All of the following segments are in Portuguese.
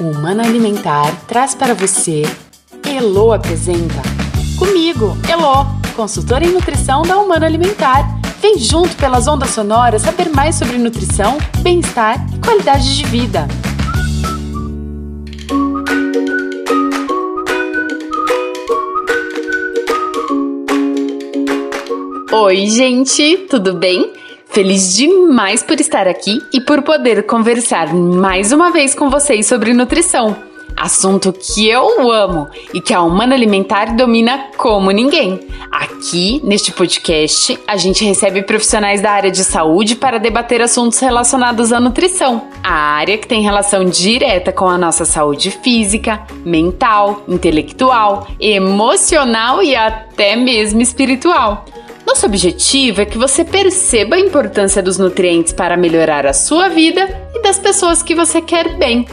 O Humano Alimentar traz para você Elo apresenta Comigo, Elo, consultora em nutrição da Humano Alimentar. Vem junto pelas ondas sonoras saber mais sobre nutrição, bem-estar e qualidade de vida. Oi, gente, tudo bem? Feliz demais por estar aqui e por poder conversar mais uma vez com vocês sobre nutrição. Assunto que eu amo e que a Humana Alimentar domina como ninguém. Aqui, neste podcast, a gente recebe profissionais da área de saúde para debater assuntos relacionados à nutrição, a área que tem relação direta com a nossa saúde física, mental, intelectual, emocional e até mesmo espiritual. Nosso objetivo é que você perceba a importância dos nutrientes para melhorar a sua vida e das pessoas que você quer bem.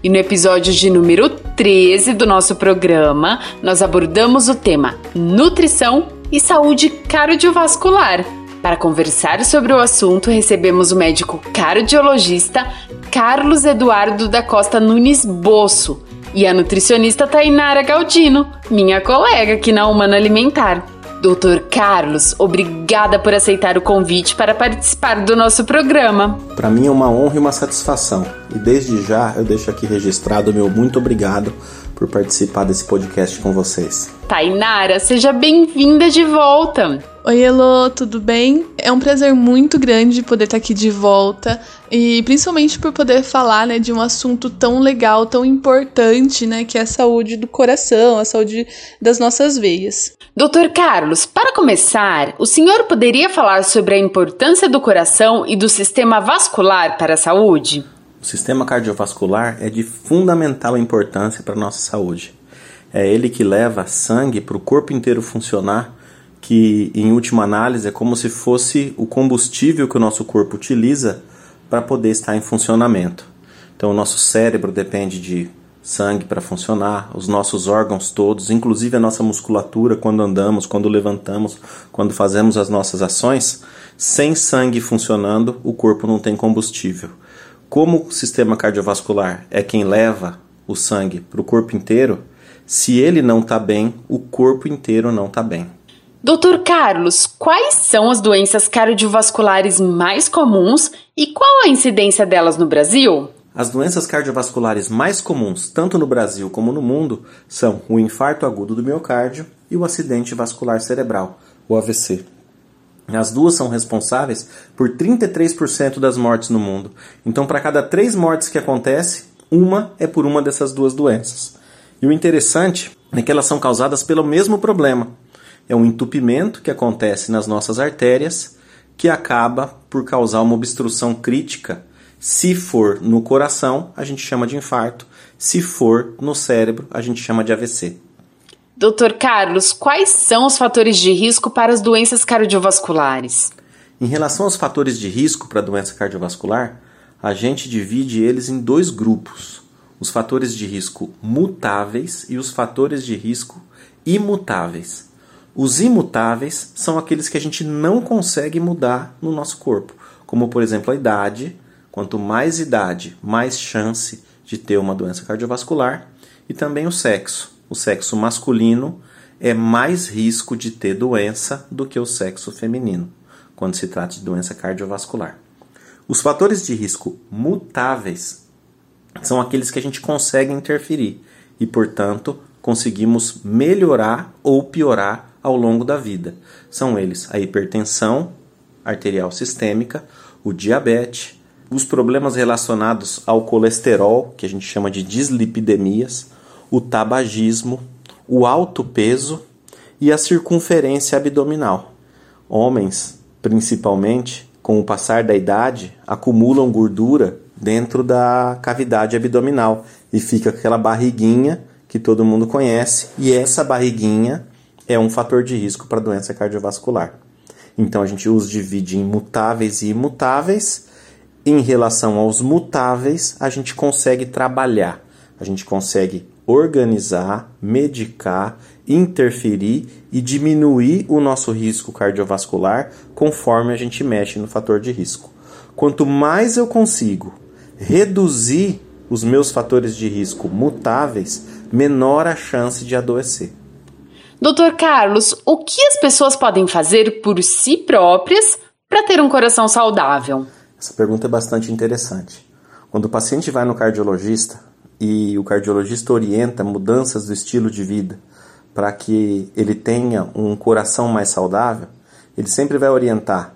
E no episódio de número 13 do nosso programa, nós abordamos o tema nutrição e saúde cardiovascular. Para conversar sobre o assunto, recebemos o médico cardiologista Carlos Eduardo da Costa Nunes Bosso e a nutricionista Tainara Galdino, minha colega aqui na Humana Alimentar. Doutor Carlos, obrigada por aceitar o convite para participar do nosso programa. Para mim é uma honra e uma satisfação. E desde já eu deixo aqui registrado meu muito obrigado por participar desse podcast com vocês. Tainara, seja bem-vinda de volta. Oi, Elo, tudo bem? É um prazer muito grande poder estar aqui de volta e principalmente por poder falar né, de um assunto tão legal, tão importante, né, que é a saúde do coração, a saúde das nossas veias. Doutor Carlos, para começar, o senhor poderia falar sobre a importância do coração e do sistema vascular para a saúde? O sistema cardiovascular é de fundamental importância para a nossa saúde. É ele que leva sangue para o corpo inteiro funcionar que em última análise é como se fosse o combustível que o nosso corpo utiliza para poder estar em funcionamento. Então, o nosso cérebro depende de sangue para funcionar, os nossos órgãos todos, inclusive a nossa musculatura, quando andamos, quando levantamos, quando fazemos as nossas ações, sem sangue funcionando, o corpo não tem combustível. Como o sistema cardiovascular é quem leva o sangue para o corpo inteiro, se ele não está bem, o corpo inteiro não está bem. Doutor Carlos, quais são as doenças cardiovasculares mais comuns e qual a incidência delas no Brasil? As doenças cardiovasculares mais comuns, tanto no Brasil como no mundo, são o infarto agudo do miocárdio e o acidente vascular cerebral, o AVC. As duas são responsáveis por 33% das mortes no mundo. Então, para cada três mortes que acontece, uma é por uma dessas duas doenças. E o interessante é que elas são causadas pelo mesmo problema, é um entupimento que acontece nas nossas artérias que acaba por causar uma obstrução crítica. Se for no coração, a gente chama de infarto. Se for no cérebro, a gente chama de AVC. Doutor Carlos, quais são os fatores de risco para as doenças cardiovasculares? Em relação aos fatores de risco para a doença cardiovascular, a gente divide eles em dois grupos: os fatores de risco mutáveis e os fatores de risco imutáveis. Os imutáveis são aqueles que a gente não consegue mudar no nosso corpo, como por exemplo a idade. Quanto mais idade, mais chance de ter uma doença cardiovascular, e também o sexo. O sexo masculino é mais risco de ter doença do que o sexo feminino, quando se trata de doença cardiovascular. Os fatores de risco mutáveis são aqueles que a gente consegue interferir e, portanto, conseguimos melhorar ou piorar ao longo da vida. São eles a hipertensão arterial sistêmica, o diabetes, os problemas relacionados ao colesterol, que a gente chama de dislipidemias, o tabagismo, o alto peso e a circunferência abdominal. Homens, principalmente, com o passar da idade, acumulam gordura dentro da cavidade abdominal e fica aquela barriguinha que todo mundo conhece, e essa barriguinha é um fator de risco para doença cardiovascular. Então a gente os divide em mutáveis e imutáveis. Em relação aos mutáveis, a gente consegue trabalhar, a gente consegue organizar, medicar, interferir e diminuir o nosso risco cardiovascular conforme a gente mexe no fator de risco. Quanto mais eu consigo reduzir os meus fatores de risco mutáveis, menor a chance de adoecer. Doutor Carlos, o que as pessoas podem fazer por si próprias para ter um coração saudável? Essa pergunta é bastante interessante. Quando o paciente vai no cardiologista e o cardiologista orienta mudanças do estilo de vida para que ele tenha um coração mais saudável, ele sempre vai orientar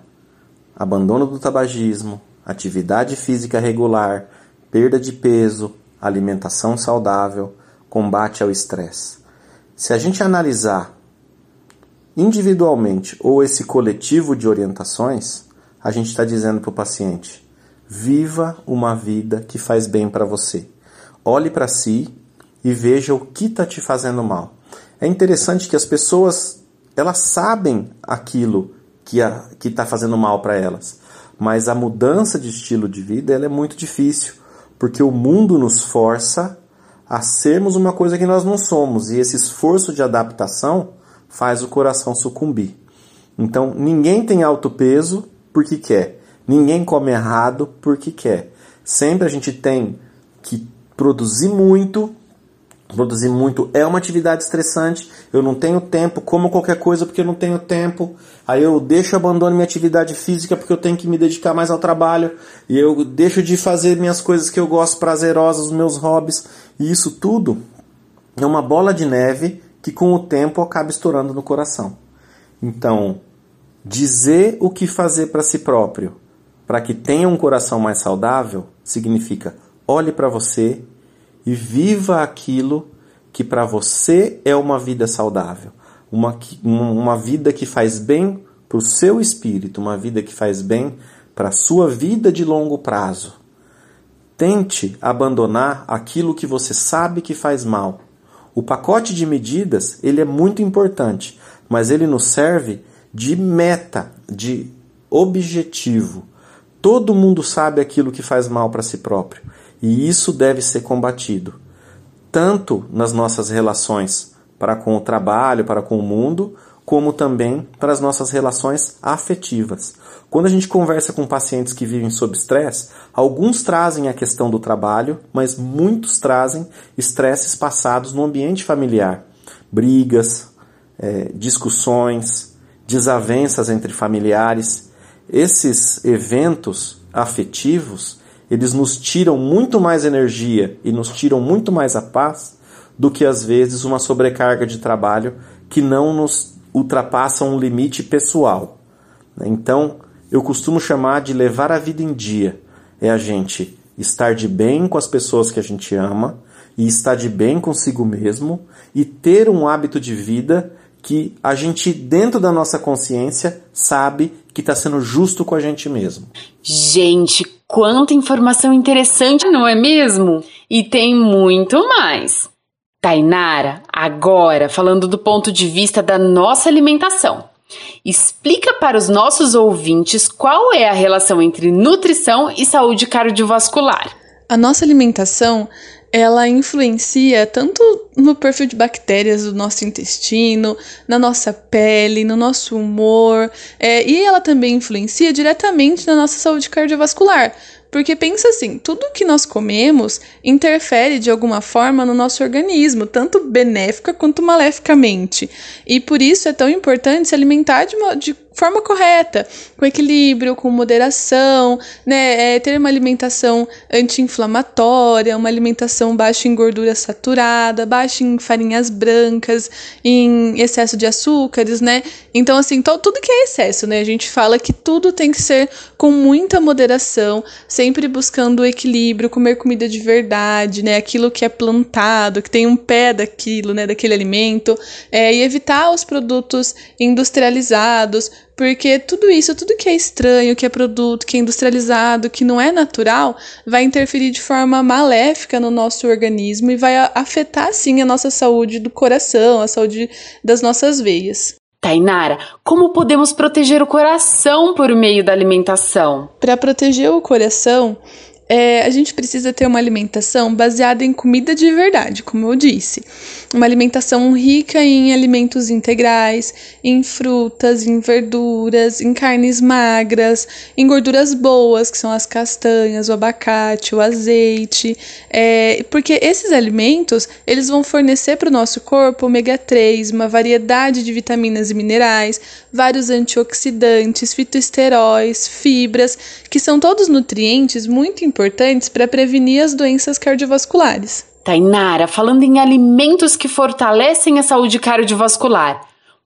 abandono do tabagismo, atividade física regular, perda de peso, alimentação saudável, combate ao estresse. Se a gente analisar individualmente ou esse coletivo de orientações, a gente está dizendo para o paciente: viva uma vida que faz bem para você. Olhe para si e veja o que está te fazendo mal. É interessante que as pessoas elas sabem aquilo que está fazendo mal para elas, mas a mudança de estilo de vida ela é muito difícil, porque o mundo nos força a sermos uma coisa que nós não somos, e esse esforço de adaptação faz o coração sucumbir. Então, ninguém tem alto peso porque quer, ninguém come errado porque quer. Sempre a gente tem que produzir muito Produzir muito é uma atividade estressante. Eu não tenho tempo, como qualquer coisa porque eu não tenho tempo. Aí eu deixo, abandono minha atividade física porque eu tenho que me dedicar mais ao trabalho. E eu deixo de fazer minhas coisas que eu gosto prazerosas, os meus hobbies. E isso tudo é uma bola de neve que com o tempo acaba estourando no coração. Então, dizer o que fazer para si próprio, para que tenha um coração mais saudável, significa olhe para você e viva aquilo que para você é uma vida saudável, uma, uma vida que faz bem para o seu espírito, uma vida que faz bem para a sua vida de longo prazo. Tente abandonar aquilo que você sabe que faz mal. O pacote de medidas ele é muito importante, mas ele nos serve de meta, de objetivo. Todo mundo sabe aquilo que faz mal para si próprio. E isso deve ser combatido, tanto nas nossas relações para com o trabalho, para com o mundo, como também para as nossas relações afetivas. Quando a gente conversa com pacientes que vivem sob estresse, alguns trazem a questão do trabalho, mas muitos trazem estresses passados no ambiente familiar, brigas, é, discussões, desavenças entre familiares. Esses eventos afetivos eles nos tiram muito mais energia e nos tiram muito mais a paz do que às vezes uma sobrecarga de trabalho que não nos ultrapassa um limite pessoal. Então, eu costumo chamar de levar a vida em dia. É a gente estar de bem com as pessoas que a gente ama e estar de bem consigo mesmo e ter um hábito de vida que a gente, dentro da nossa consciência, sabe que está sendo justo com a gente mesmo. Gente, quanta informação interessante, não é mesmo? E tem muito mais. Tainara, agora falando do ponto de vista da nossa alimentação. Explica para os nossos ouvintes qual é a relação entre nutrição e saúde cardiovascular. A nossa alimentação ela influencia tanto no perfil de bactérias do nosso intestino, na nossa pele, no nosso humor, é, e ela também influencia diretamente na nossa saúde cardiovascular. Porque pensa assim, tudo que nós comemos interfere de alguma forma no nosso organismo, tanto benéfica quanto maleficamente. E por isso é tão importante se alimentar de, de forma correta, com equilíbrio, com moderação, né? É ter uma alimentação anti-inflamatória, uma alimentação baixa em gordura saturada, baixa em farinhas brancas, em excesso de açúcares, né? Então, assim, tudo que é excesso, né? A gente fala que tudo tem que ser com muita moderação, sempre buscando o equilíbrio, comer comida de verdade, né? Aquilo que é plantado, que tem um pé daquilo, né? Daquele alimento, é, e evitar os produtos industrializados, porque tudo isso, tudo que é estranho, que é produto, que é industrializado, que não é natural, vai interferir de forma maléfica no nosso organismo e vai afetar sim a nossa saúde do coração, a saúde das nossas veias. Tainara, como podemos proteger o coração por meio da alimentação? Para proteger o coração, é, a gente precisa ter uma alimentação baseada em comida de verdade, como eu disse. Uma alimentação rica em alimentos integrais, em frutas, em verduras, em carnes magras, em gorduras boas, que são as castanhas, o abacate, o azeite, é, porque esses alimentos eles vão fornecer para o nosso corpo ômega 3, uma variedade de vitaminas e minerais, vários antioxidantes, fitoesteróis, fibras, que são todos nutrientes muito importantes para prevenir as doenças cardiovasculares. Tainara, falando em alimentos que fortalecem a saúde cardiovascular,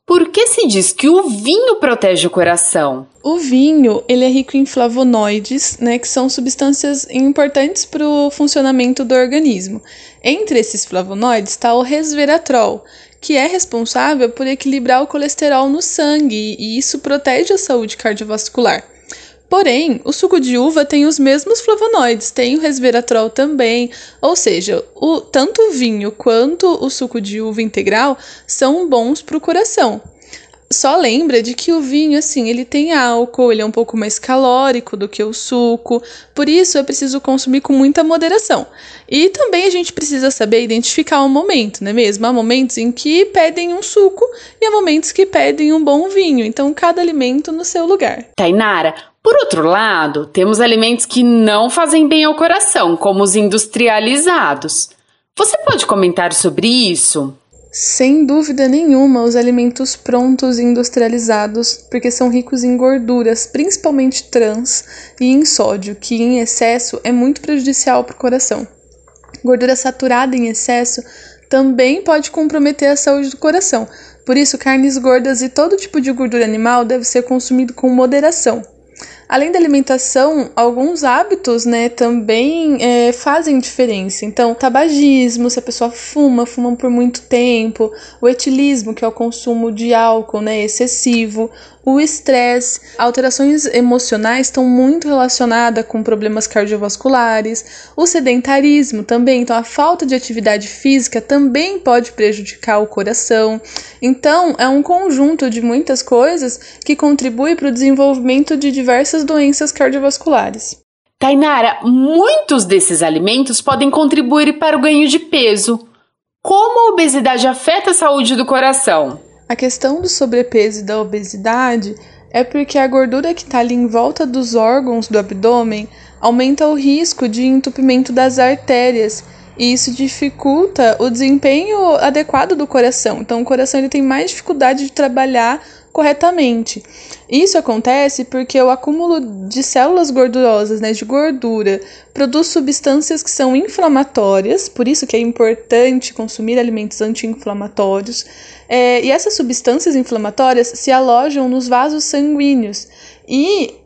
por que se diz que o vinho protege o coração? O vinho, ele é rico em flavonoides, né, que são substâncias importantes para o funcionamento do organismo. Entre esses flavonoides está o resveratrol, que é responsável por equilibrar o colesterol no sangue, e isso protege a saúde cardiovascular. Porém, o suco de uva tem os mesmos flavonoides, tem o resveratrol também, ou seja, o, tanto o vinho quanto o suco de uva integral são bons para o coração. Só lembra de que o vinho, assim, ele tem álcool, ele é um pouco mais calórico do que o suco, por isso é preciso consumir com muita moderação. E também a gente precisa saber identificar o momento, não é mesmo? Há momentos em que pedem um suco e há momentos que pedem um bom vinho, então cada alimento no seu lugar. Tainara, por outro lado, temos alimentos que não fazem bem ao coração, como os industrializados. Você pode comentar sobre isso? Sem dúvida nenhuma, os alimentos prontos e industrializados, porque são ricos em gorduras, principalmente trans, e em sódio, que em excesso é muito prejudicial para o coração. Gordura saturada em excesso também pode comprometer a saúde do coração, por isso, carnes gordas e todo tipo de gordura animal deve ser consumido com moderação. Além da alimentação, alguns hábitos, né, também é, fazem diferença. Então, tabagismo, se a pessoa fuma, fuma por muito tempo, o etilismo, que é o consumo de álcool, né, excessivo, o estresse, alterações emocionais estão muito relacionadas com problemas cardiovasculares, o sedentarismo também, então a falta de atividade física também pode prejudicar o coração. Então, é um conjunto de muitas coisas que contribui para o desenvolvimento de diversas doenças cardiovasculares. Tainara, muitos desses alimentos podem contribuir para o ganho de peso. Como a obesidade afeta a saúde do coração? A questão do sobrepeso e da obesidade é porque a gordura que está ali em volta dos órgãos do abdômen aumenta o risco de entupimento das artérias e isso dificulta o desempenho adequado do coração. Então, o coração ele tem mais dificuldade de trabalhar corretamente. Isso acontece porque o acúmulo de células gordurosas, né, de gordura, produz substâncias que são inflamatórias, por isso que é importante consumir alimentos anti-inflamatórios. É, e essas substâncias inflamatórias se alojam nos vasos sanguíneos e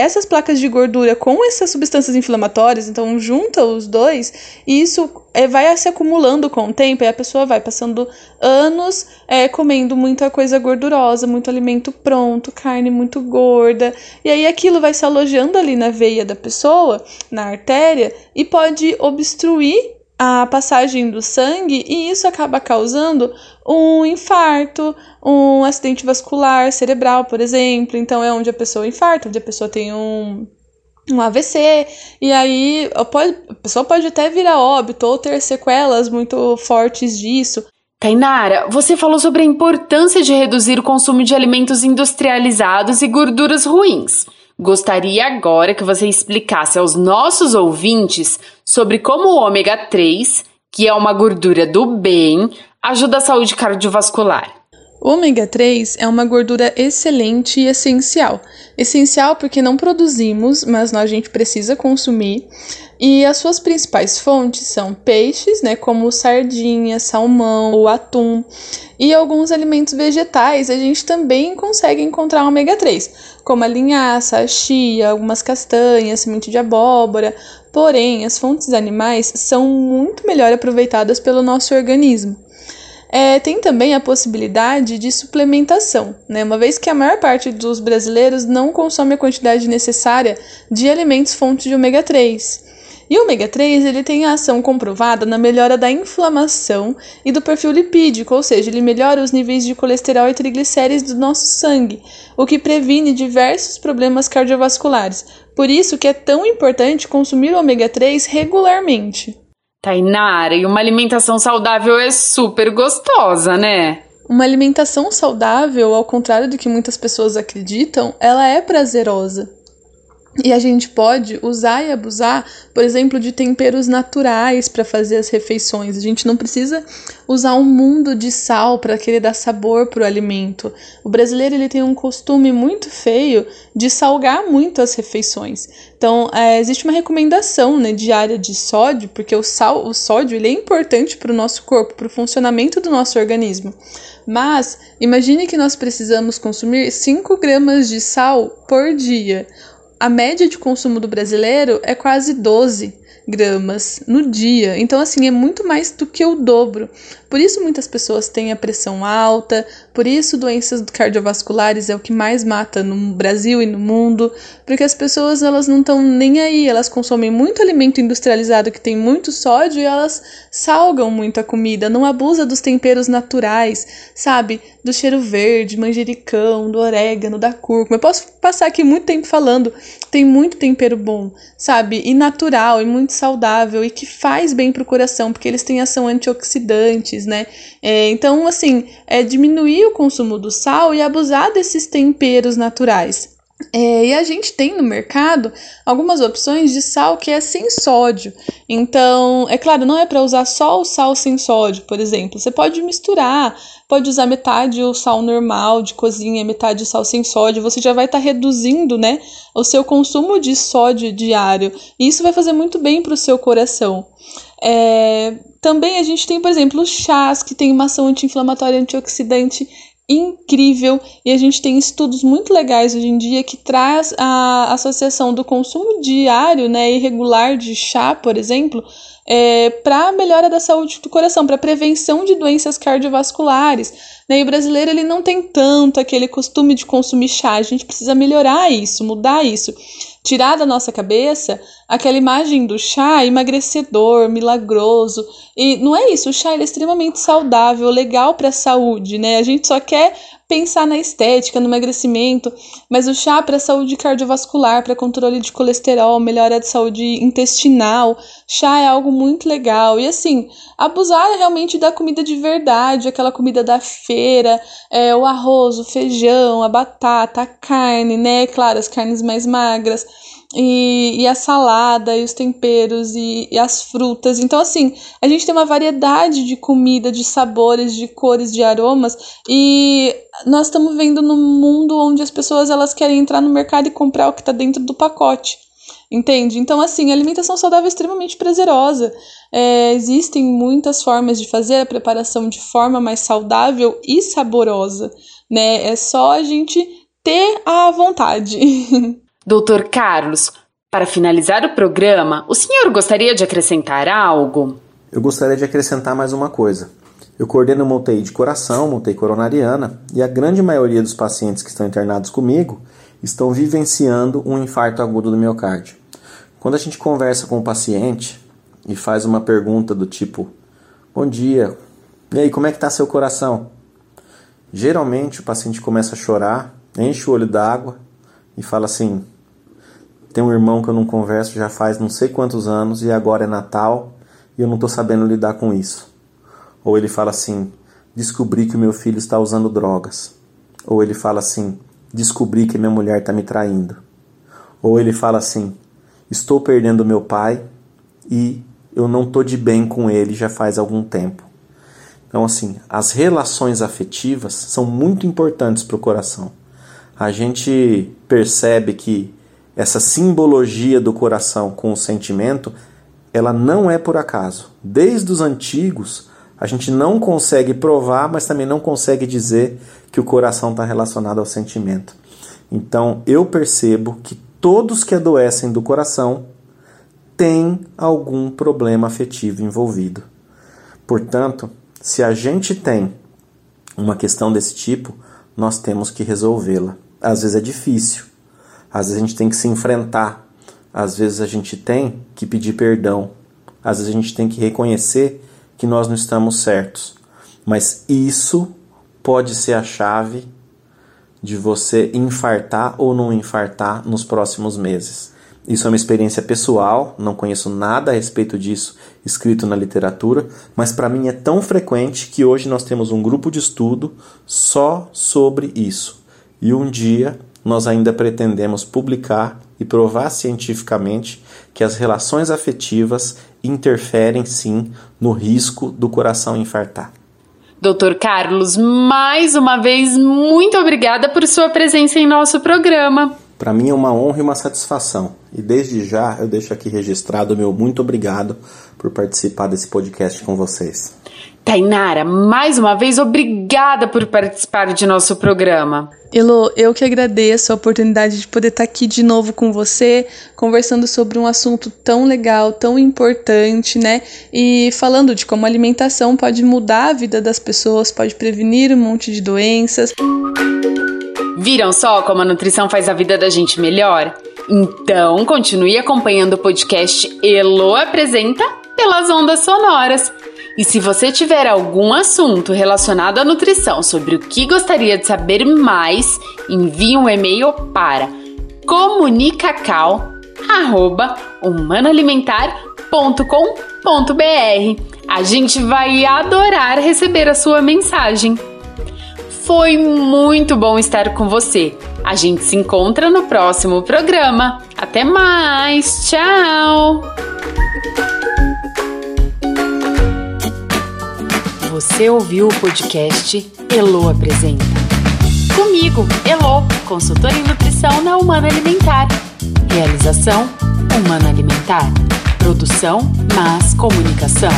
essas placas de gordura com essas substâncias inflamatórias, então junta os dois, e isso é, vai se acumulando com o tempo, e a pessoa vai passando anos é, comendo muita coisa gordurosa, muito alimento pronto, carne muito gorda, e aí aquilo vai se alojando ali na veia da pessoa, na artéria, e pode obstruir a passagem do sangue e isso acaba causando um infarto, um acidente vascular cerebral, por exemplo. Então é onde a pessoa infarta, onde a pessoa tem um um AVC, e aí pode, a pessoa pode até virar óbito ou ter sequelas muito fortes disso. Tainara, você falou sobre a importância de reduzir o consumo de alimentos industrializados e gorduras ruins. Gostaria agora que você explicasse aos nossos ouvintes sobre como o ômega 3, que é uma gordura do bem, ajuda a saúde cardiovascular. O ômega 3 é uma gordura excelente e essencial. Essencial porque não produzimos, mas a gente precisa consumir. E as suas principais fontes são peixes, né, como sardinha, salmão, o atum, e alguns alimentos vegetais. A gente também consegue encontrar ômega 3, como a linhaça, a chia, algumas castanhas, semente de abóbora. Porém, as fontes animais são muito melhor aproveitadas pelo nosso organismo. É, tem também a possibilidade de suplementação, né? uma vez que a maior parte dos brasileiros não consome a quantidade necessária de alimentos fontes de ômega 3. E o ômega 3 ele tem a ação comprovada na melhora da inflamação e do perfil lipídico, ou seja, ele melhora os níveis de colesterol e triglicérides do nosso sangue, o que previne diversos problemas cardiovasculares. Por isso que é tão importante consumir o ômega 3 regularmente. Tainara, e uma alimentação saudável é super gostosa, né? Uma alimentação saudável, ao contrário do que muitas pessoas acreditam, ela é prazerosa. E a gente pode usar e abusar, por exemplo, de temperos naturais para fazer as refeições. A gente não precisa usar um mundo de sal para querer dar sabor para o alimento. O brasileiro ele tem um costume muito feio de salgar muito as refeições. Então, é, existe uma recomendação né, diária de sódio, porque o sal, o sódio ele é importante para o nosso corpo, para o funcionamento do nosso organismo. Mas imagine que nós precisamos consumir 5 gramas de sal por dia a média de consumo do brasileiro é quase 12 gramas no dia. Então, assim, é muito mais do que o dobro. Por isso, muitas pessoas têm a pressão alta, por isso, doenças cardiovasculares é o que mais mata no Brasil e no mundo, porque as pessoas elas não estão nem aí, elas consomem muito alimento industrializado que tem muito sódio e elas salgam muito a comida, não abusa dos temperos naturais, sabe? Do cheiro verde, manjericão, do orégano, da cúrcuma. Eu posso passar aqui muito tempo falando, tem muito tempero bom, sabe? E natural, e muito saudável, e que faz bem pro coração, porque eles têm ação antioxidante né? É, então, assim, é diminuir o consumo do sal e abusar desses temperos naturais. É, e a gente tem no mercado algumas opções de sal que é sem sódio. Então, é claro, não é para usar só o sal sem sódio, por exemplo. Você pode misturar, pode usar metade o sal normal de cozinha, metade o sal sem sódio. Você já vai estar tá reduzindo, né, o seu consumo de sódio diário. E isso vai fazer muito bem para o seu coração. É, também a gente tem, por exemplo, chás que tem uma ação anti-inflamatória antioxidante incrível e a gente tem estudos muito legais hoje em dia que traz a associação do consumo diário, né, irregular de chá, por exemplo, é, para melhora da saúde do coração, para prevenção de doenças cardiovasculares. Né? E o brasileiro ele não tem tanto aquele costume de consumir chá. A gente precisa melhorar isso, mudar isso tirar da nossa cabeça aquela imagem do chá emagrecedor, milagroso. E não é isso, o chá é extremamente saudável, legal para a saúde, né? A gente só quer pensar na estética, no emagrecimento, mas o chá para saúde cardiovascular, para controle de colesterol, melhora de saúde intestinal, chá é algo muito legal. E assim, abusar realmente da comida de verdade, aquela comida da feira, é, o arroz, o feijão, a batata, a carne, né? Claro, as carnes mais magras e, e a salada, e os temperos, e, e, as frutas. Então, assim, a gente tem uma variedade de comida, de sabores, de cores, de aromas, e nós estamos vendo num mundo onde as pessoas elas querem entrar no mercado e comprar o que está dentro do pacote. Entende? Então, assim, a alimentação saudável é extremamente prazerosa. É, existem muitas formas de fazer a preparação de forma mais saudável e saborosa, né? É só a gente ter a vontade. Doutor Carlos, para finalizar o programa, o senhor gostaria de acrescentar algo? Eu gostaria de acrescentar mais uma coisa. Eu coordeno uma UTI de coração, uma UTI coronariana, e a grande maioria dos pacientes que estão internados comigo estão vivenciando um infarto agudo do miocárdio. Quando a gente conversa com o paciente e faz uma pergunta do tipo: Bom dia, e aí, como é que está seu coração? Geralmente o paciente começa a chorar, enche o olho d'água e fala assim: tem um irmão que eu não converso já faz não sei quantos anos e agora é Natal e eu não estou sabendo lidar com isso. Ou ele fala assim: descobri que o meu filho está usando drogas. Ou ele fala assim: descobri que minha mulher está me traindo. Ou ele fala assim: estou perdendo meu pai e eu não estou de bem com ele já faz algum tempo. Então, assim, as relações afetivas são muito importantes para o coração a gente percebe que essa simbologia do coração com o sentimento, ela não é por acaso. Desde os antigos, a gente não consegue provar, mas também não consegue dizer que o coração está relacionado ao sentimento. Então, eu percebo que todos que adoecem do coração têm algum problema afetivo envolvido. Portanto, se a gente tem uma questão desse tipo, nós temos que resolvê-la às vezes é difícil, às vezes a gente tem que se enfrentar, às vezes a gente tem que pedir perdão, às vezes a gente tem que reconhecer que nós não estamos certos. Mas isso pode ser a chave de você infartar ou não infartar nos próximos meses. Isso é uma experiência pessoal, não conheço nada a respeito disso escrito na literatura, mas para mim é tão frequente que hoje nós temos um grupo de estudo só sobre isso. E um dia nós ainda pretendemos publicar e provar cientificamente que as relações afetivas interferem sim no risco do coração infartar. Doutor Carlos, mais uma vez, muito obrigada por sua presença em nosso programa. Para mim é uma honra e uma satisfação. E desde já eu deixo aqui registrado o meu muito obrigado por participar desse podcast com vocês. Tainara, mais uma vez, obrigada por participar de nosso programa. Elo, eu que agradeço a oportunidade de poder estar aqui de novo com você, conversando sobre um assunto tão legal, tão importante, né? E falando de como a alimentação pode mudar a vida das pessoas, pode prevenir um monte de doenças. Viram só como a nutrição faz a vida da gente melhor? Então, continue acompanhando o podcast Elo Apresenta pelas ondas sonoras. E se você tiver algum assunto relacionado à nutrição sobre o que gostaria de saber mais, envie um e-mail para comunicacau@humanoalimentar.com.br. A gente vai adorar receber a sua mensagem. Foi muito bom estar com você. A gente se encontra no próximo programa. Até mais! Tchau! Você ouviu o podcast Elo Apresenta. Comigo, Elo, consultora em nutrição na Humana Alimentar. Realização Humana Alimentar. Produção Mas Comunicação.